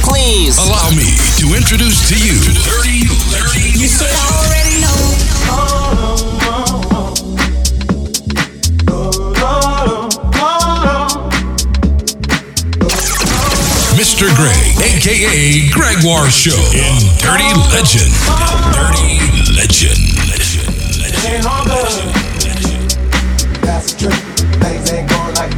please. Allow me to introduce to you 30, 30. You already know. Mr. Greg, aka Gregoire Show, in Dirty Legend. Dirty Legend. Legend. Legend. Legend. Legend. That's. Things ain't going like.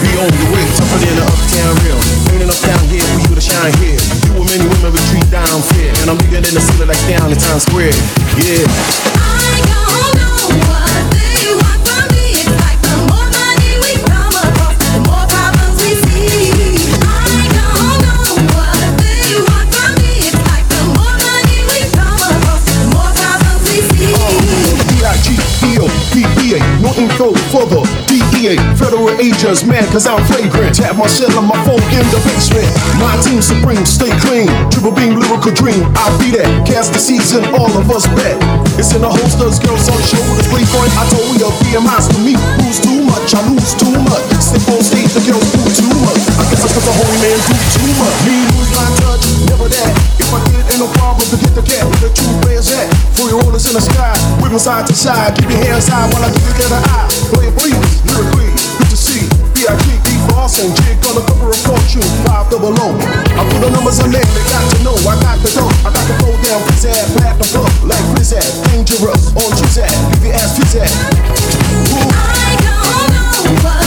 be on the way, tougher than the uptown real. Bringing enough down here for you to shine here. You and many women retreat down fair, and I'm bigger than the ceiling like down in Times Square. Yeah. I don't know what they want from me. It's like the more money we come across, the more problems we for the Federal agents man cause I'm flagrant. Tap my shit on my phone in the basement. My team supreme, stay clean. Triple beam, lyrical dream. I'll be that. Cast the season, all of us bet. It's in the holsters, girls on shoulders. Playboy, I told you, BMI's to me. Lose too much, I lose too much. Step on stage, the girls do too much. I guess I put the holy man do too much. Me lose my touch, never that no problem to get the cat. The truth players at. Four-year-olds in the sky, whipping side to side. Keep your hands high while I give you that eye. Play it please, lyrically, good to see. B.I.G. Boston, jig on the cover of Fortune, five double O. I put the numbers on there, they got to know. I got the dough, I got the throw down, fizz ass, black the like fizz dangerous, on cheese ass, your ass fizz. I don't know why.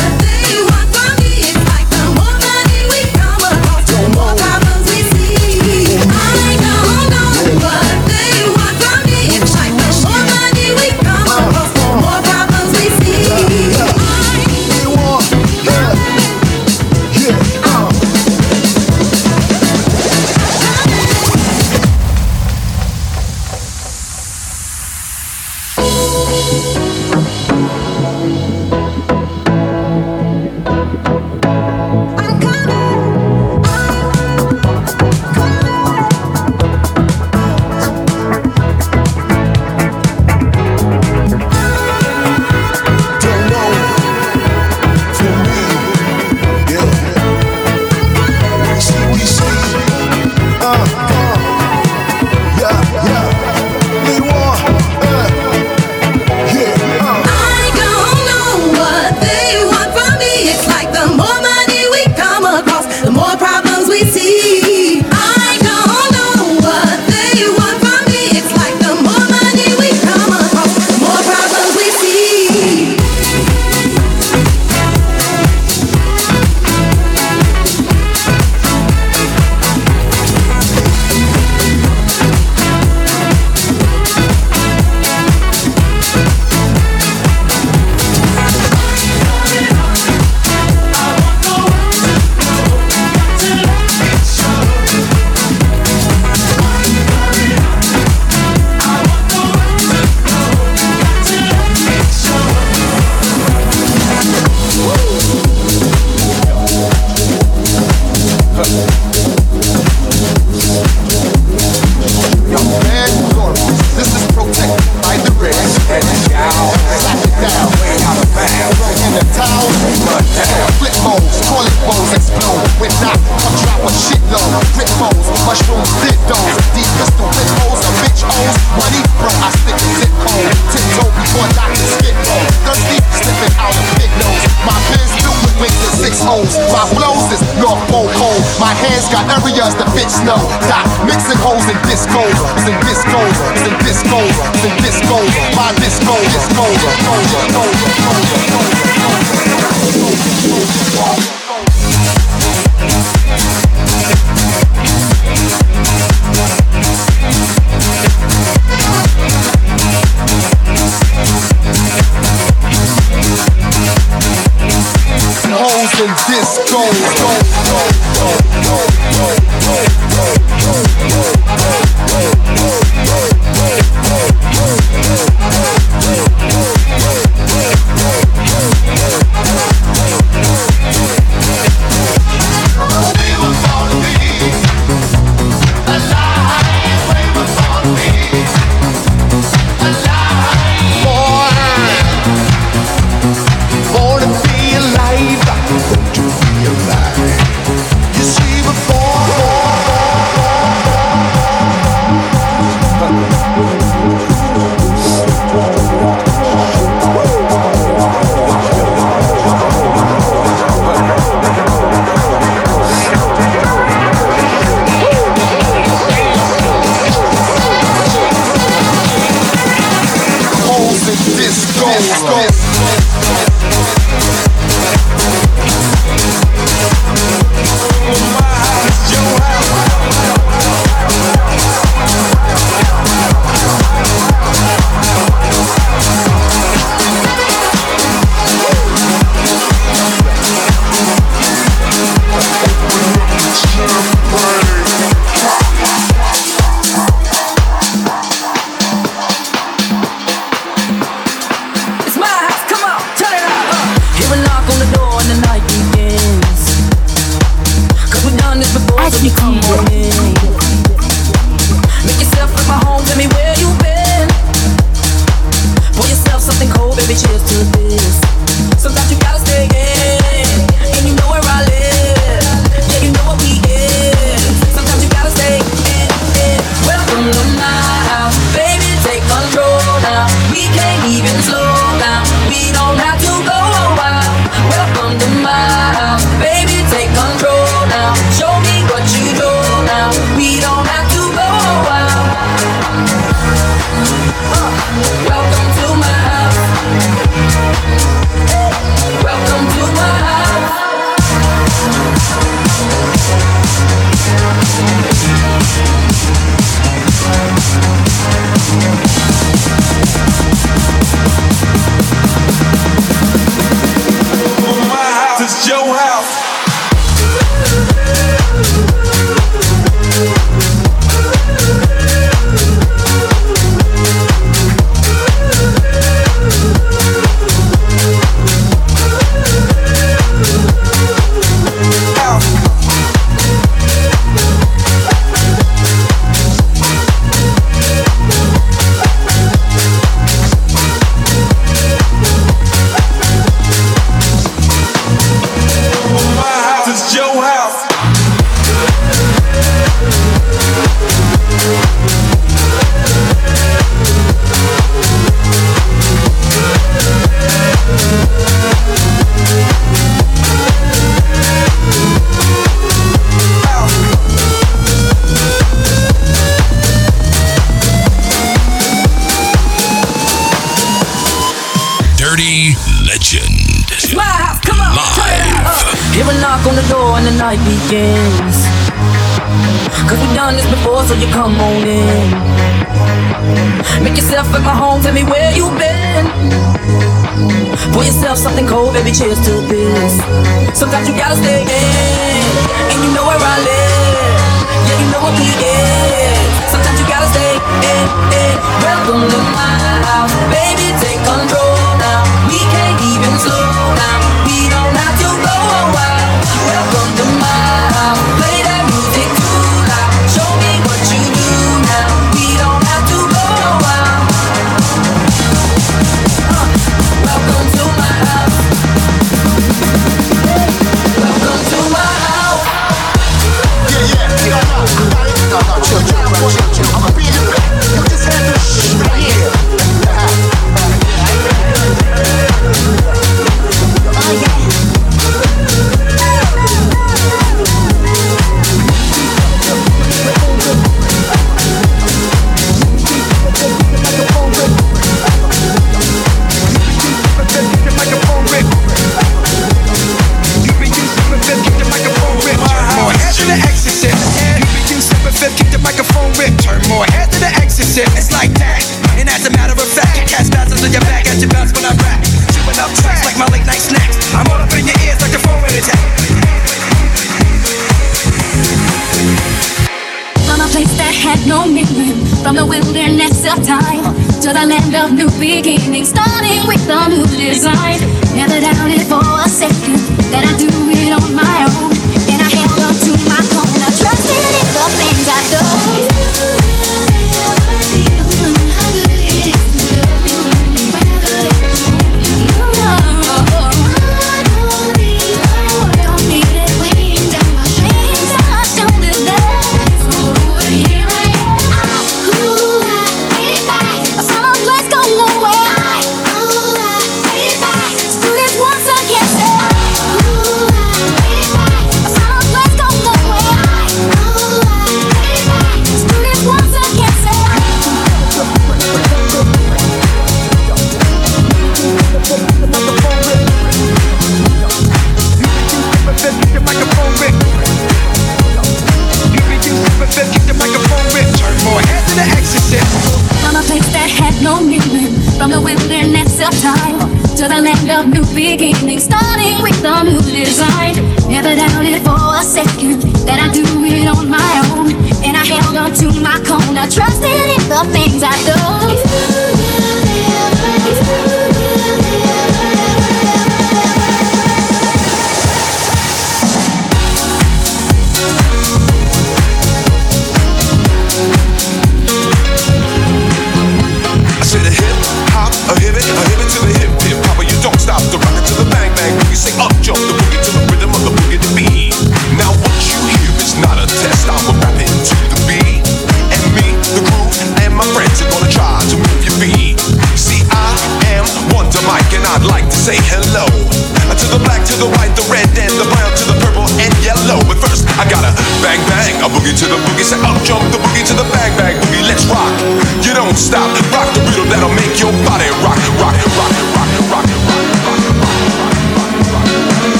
Cause we've done this before, so you come on in. Make yourself at my home, tell me where you've been. Pour yourself something cold, baby, cheers to this. Sometimes you gotta stay in, and you know where I live. Yeah, you know what we is. Sometimes you gotta stay in, in. Welcome to my house, baby, take control now. We can't even slow down, we don't.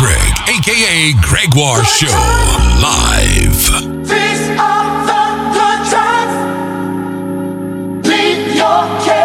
Greg, aka Gregoire Show, live. The good times. Leave your care.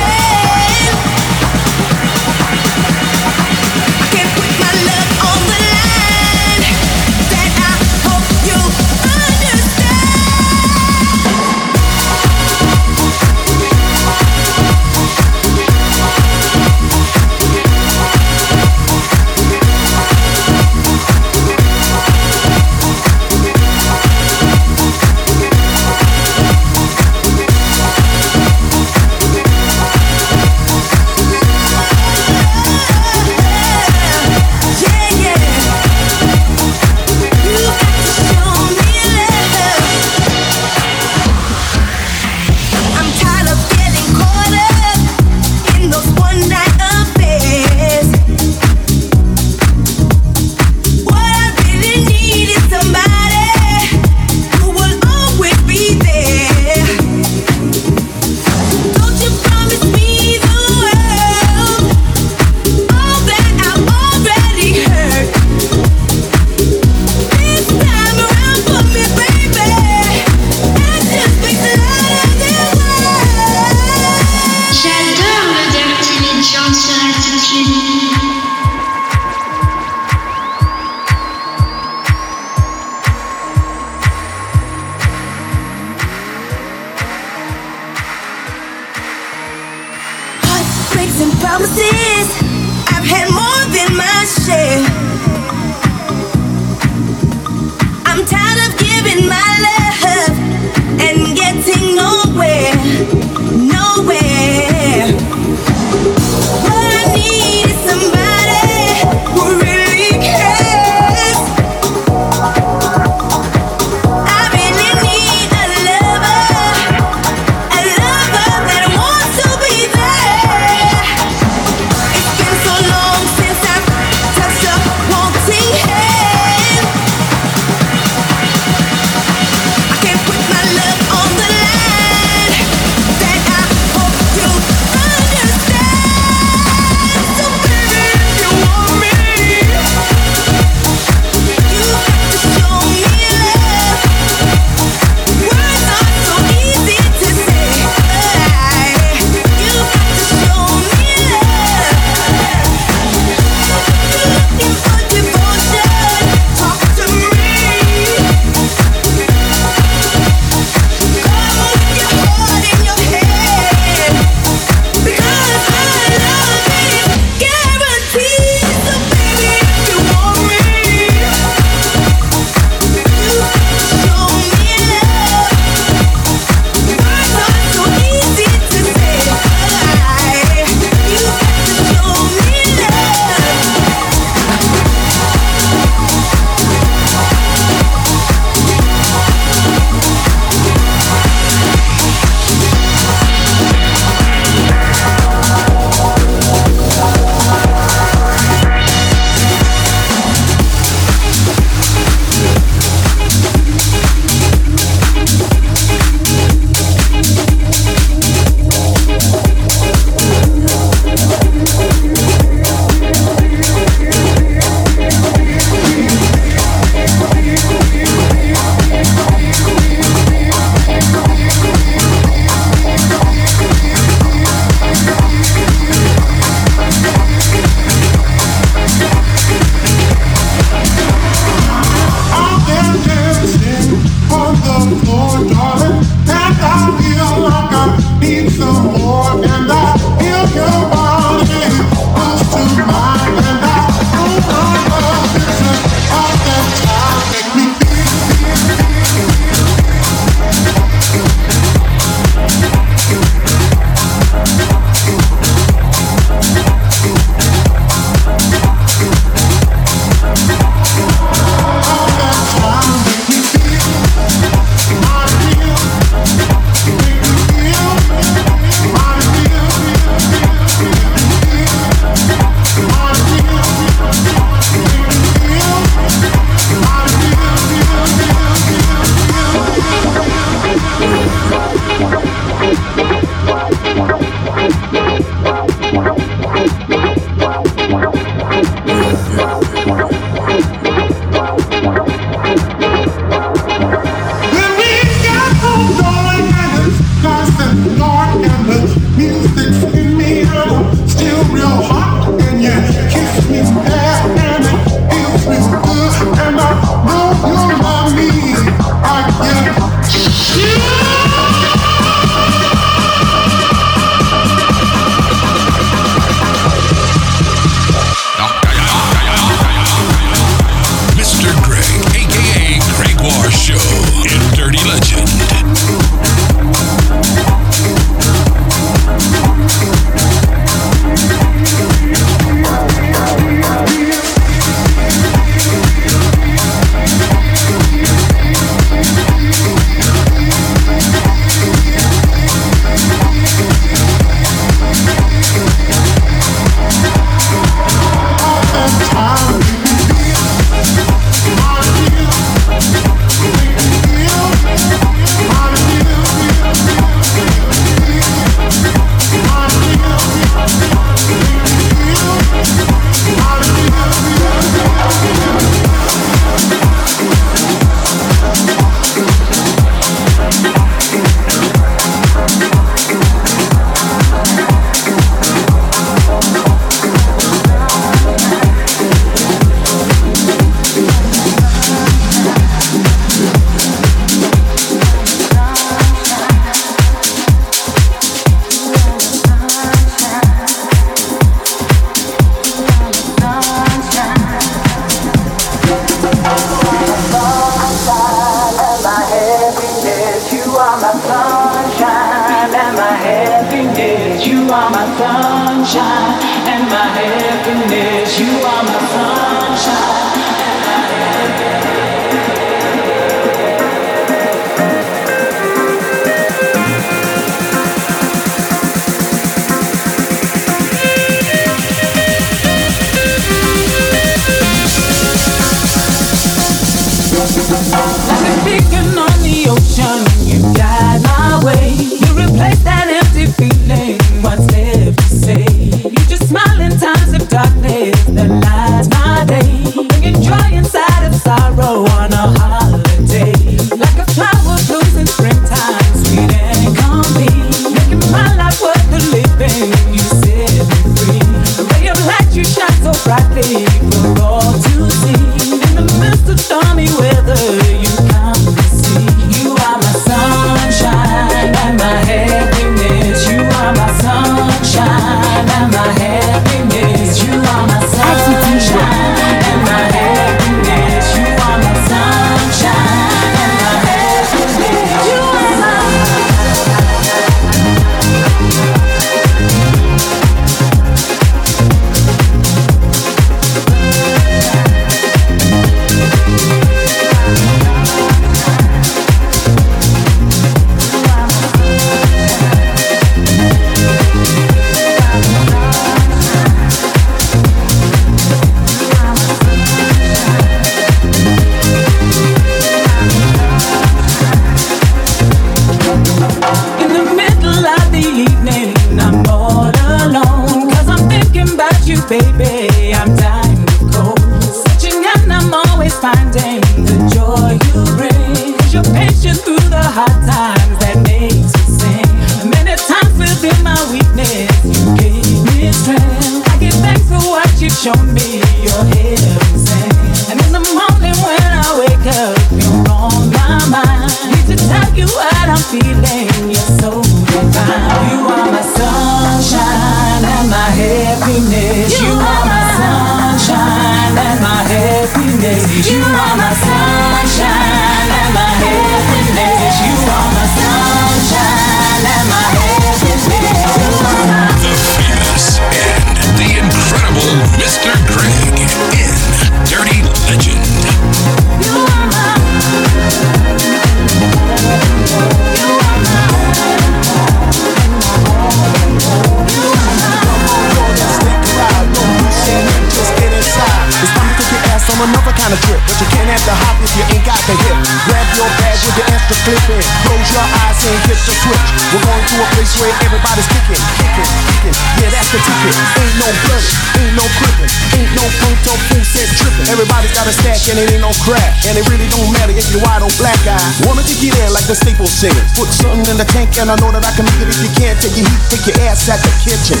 And it ain't no crack. And it really don't matter if you're white or black guy. Wanna to get in like the Staples singers. Put something in the tank and I know that I can make it if you can't take your heat. Take your ass at the kitchen.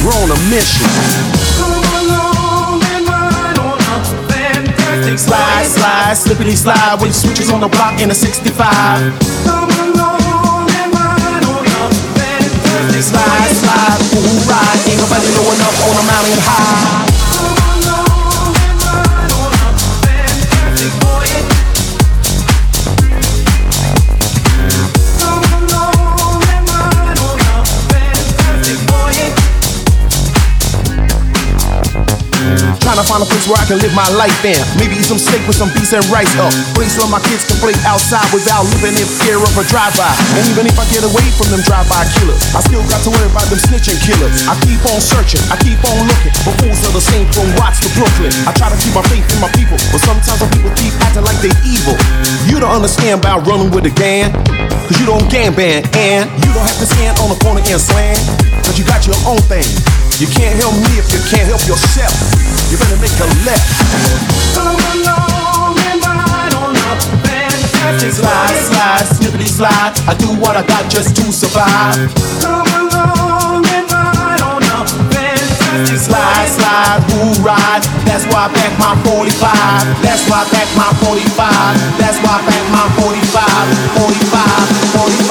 We're on a mission. Slide, slide, slippity slide with switches on the block in a 65. Slide, slide, ooh, ride. Ain't nobody blowing up on a mountain high. Trying to find a place where I can live my life in. Maybe eat some steak with some beef and rice uh, up. Place where my kids can play outside without living in fear of a drive-by. And even if I get away from them drive-by killers, I still got to worry about them snitching killers. I keep on searching, I keep on looking, but fools are the same from Watts to Brooklyn. I try to keep my faith in my people, but sometimes when people keep acting like they evil. You don't understand about running with a gang, cause you don't gang bang, and you don't have to stand on the corner and slang, cause you got your own thing. You can't help me if you can't help yourself. You better make a left. Come along and ride on fantastic slide, slide, slide. I do what I got just to survive. Come along and ride on up, fantastic slide, slide, who ride? That's why I back my 45. That's why I back my 45. That's why I back my 45. 45, 45,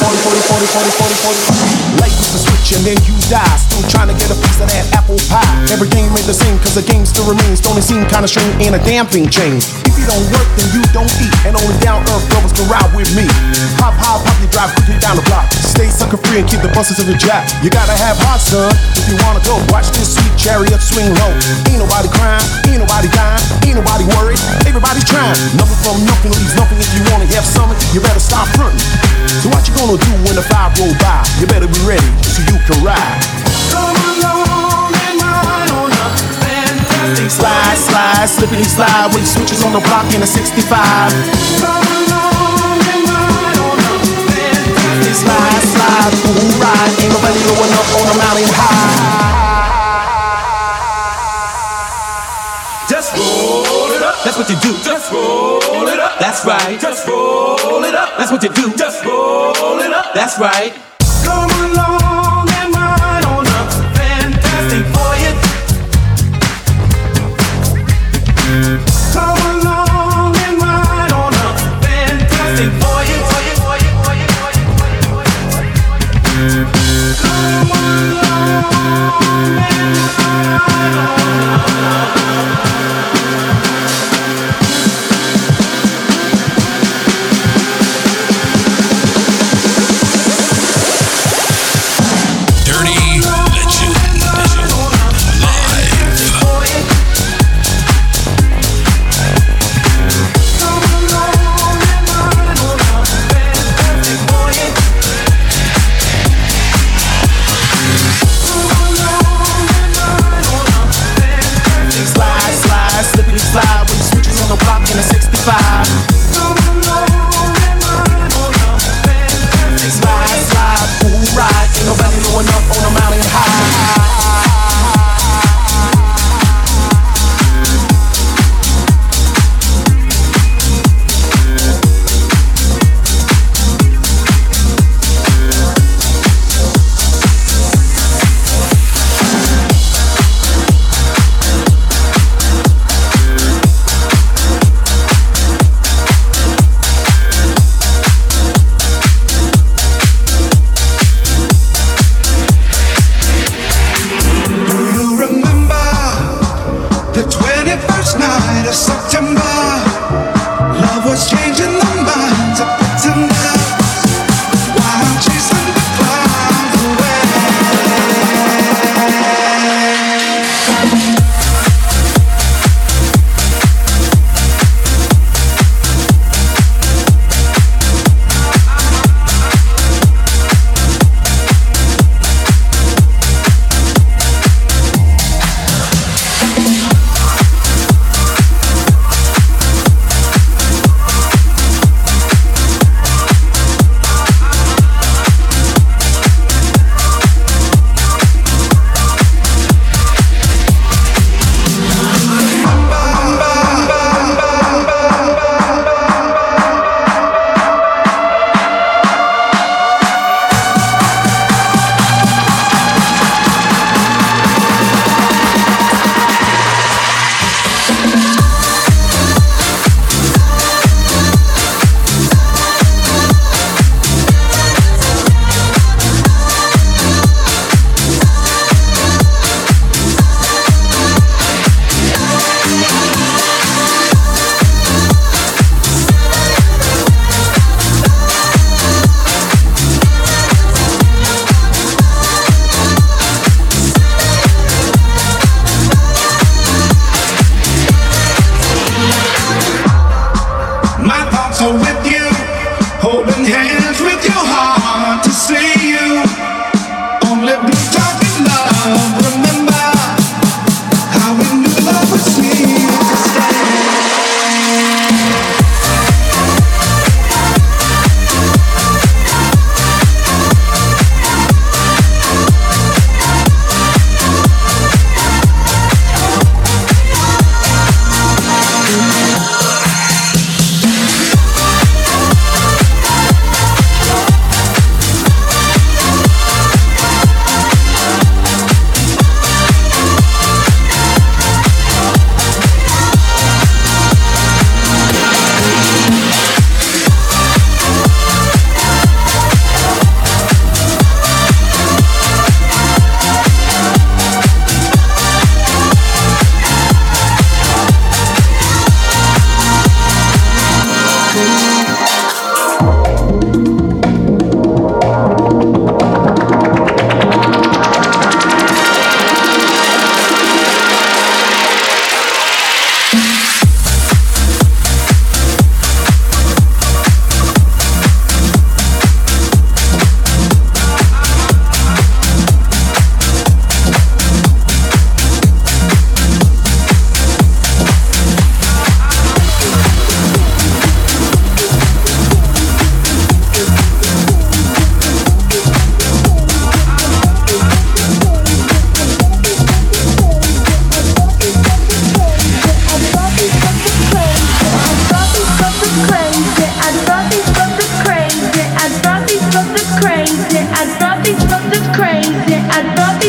40, 40, 40, 40, 40, 40. Light with the and then you die. Still trying to get a piece of that apple pie. Every game ain't the same, cause the game still remains. Don't it seem kinda strange? Ain't a damn thing changed. If you don't work, then you don't eat. And only down earth brothers can ride with me. Hop high, pop your drive quickly down the block. Stay sucker free and keep the buses of your jack. You gotta have heart, son, if you wanna go. Watch this sweet chariot swing low. Ain't nobody crying, ain't nobody dying, ain't nobody worried. Everybody's trying. Nothing from nothing leaves nothing. If you wanna have something, you better stop fronting. So what you gonna do when the five roll by? You slippity slide with switches on the block in a 65. Come along and ride on a fantastic Slide, slide, on mountain high. Just roll it up. That's what you do. Just roll it up. That's right. Just roll it up. That's what you do. Just roll it up. That's right. Are with you, holding hands with your that book.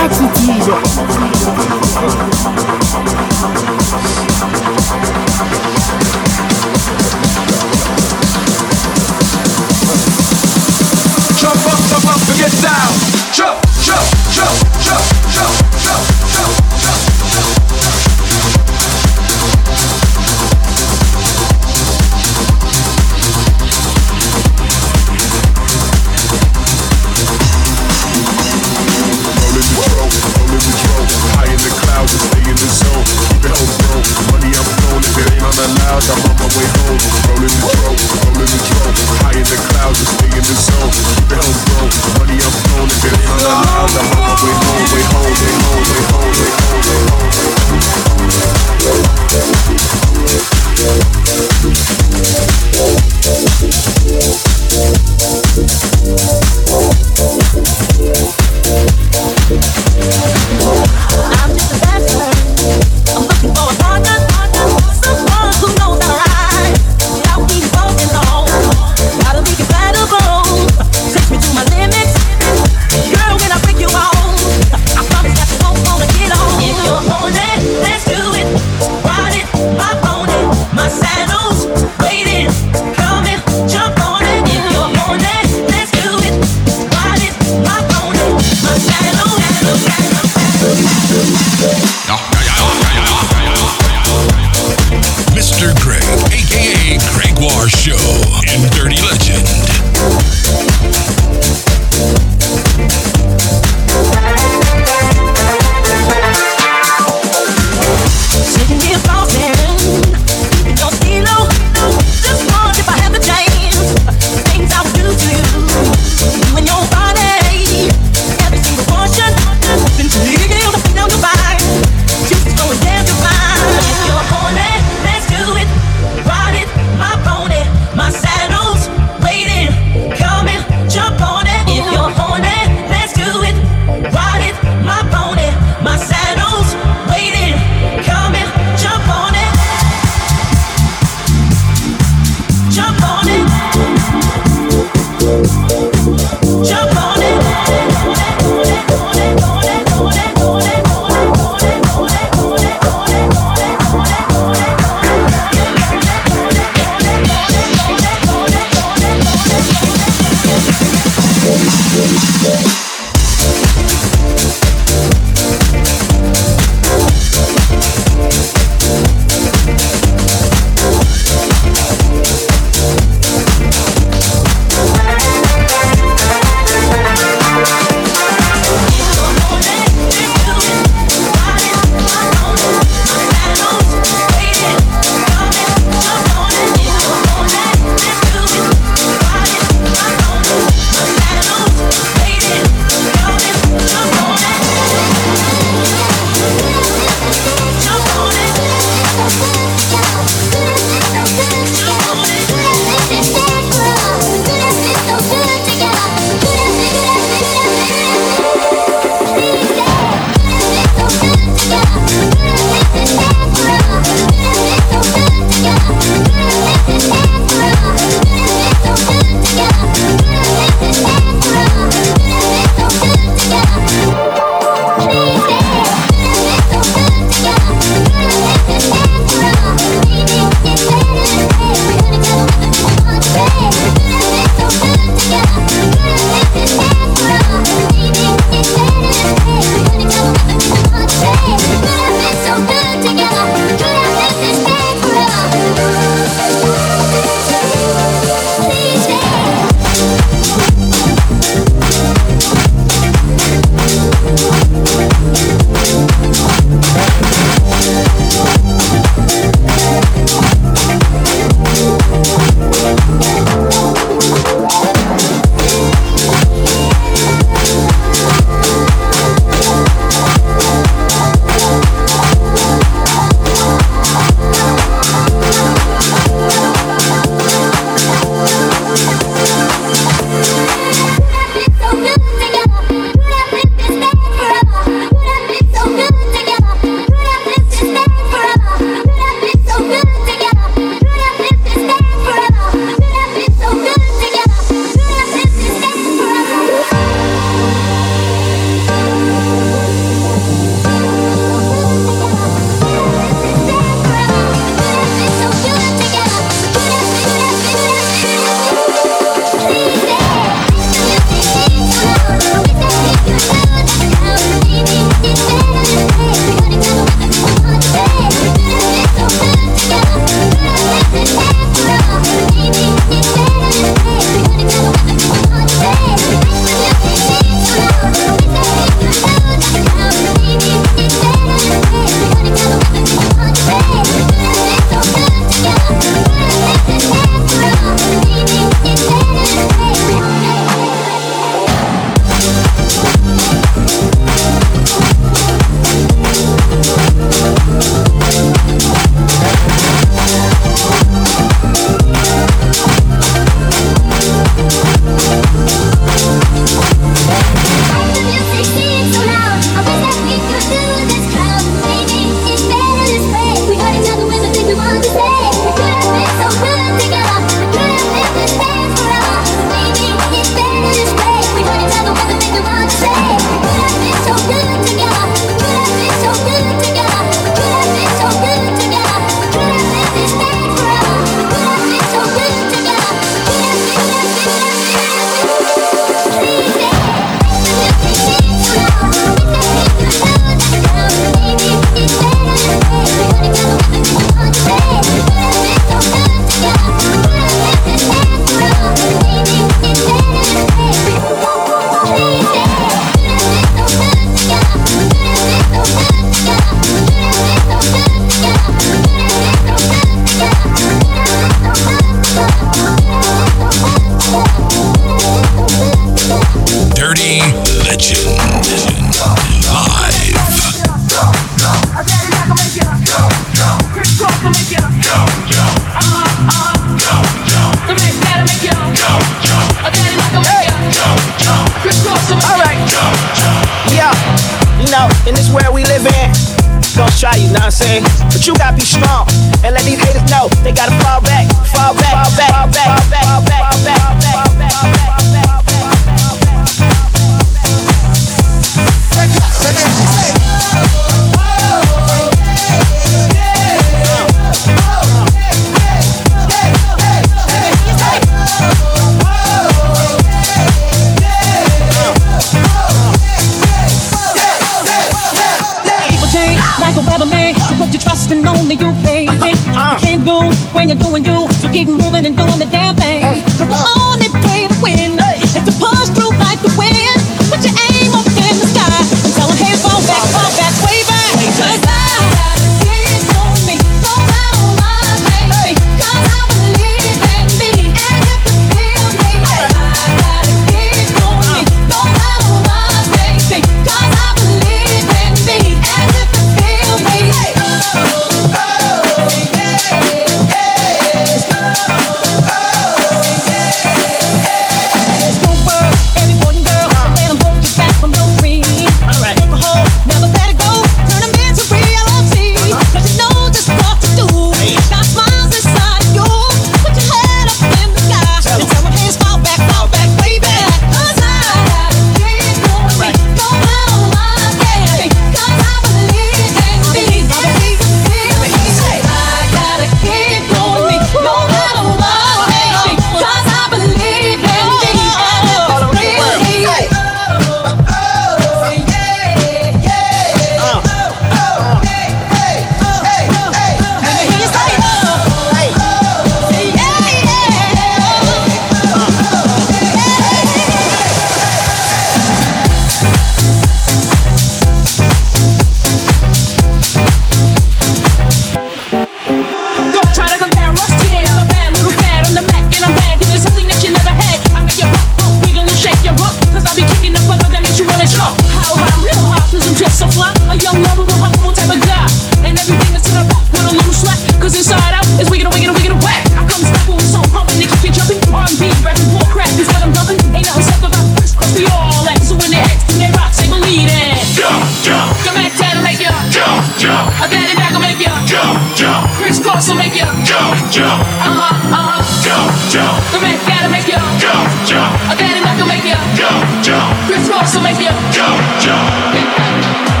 Mac will make ya jump, jump. Kris Kross will make ya jump, jump. Uh huh, uh huh. Jump, jump. The Mac gotta make ya jump, jump. A Daddy Mack will make you jump, jump. Kris Kross will make ya jump, jump.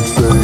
anything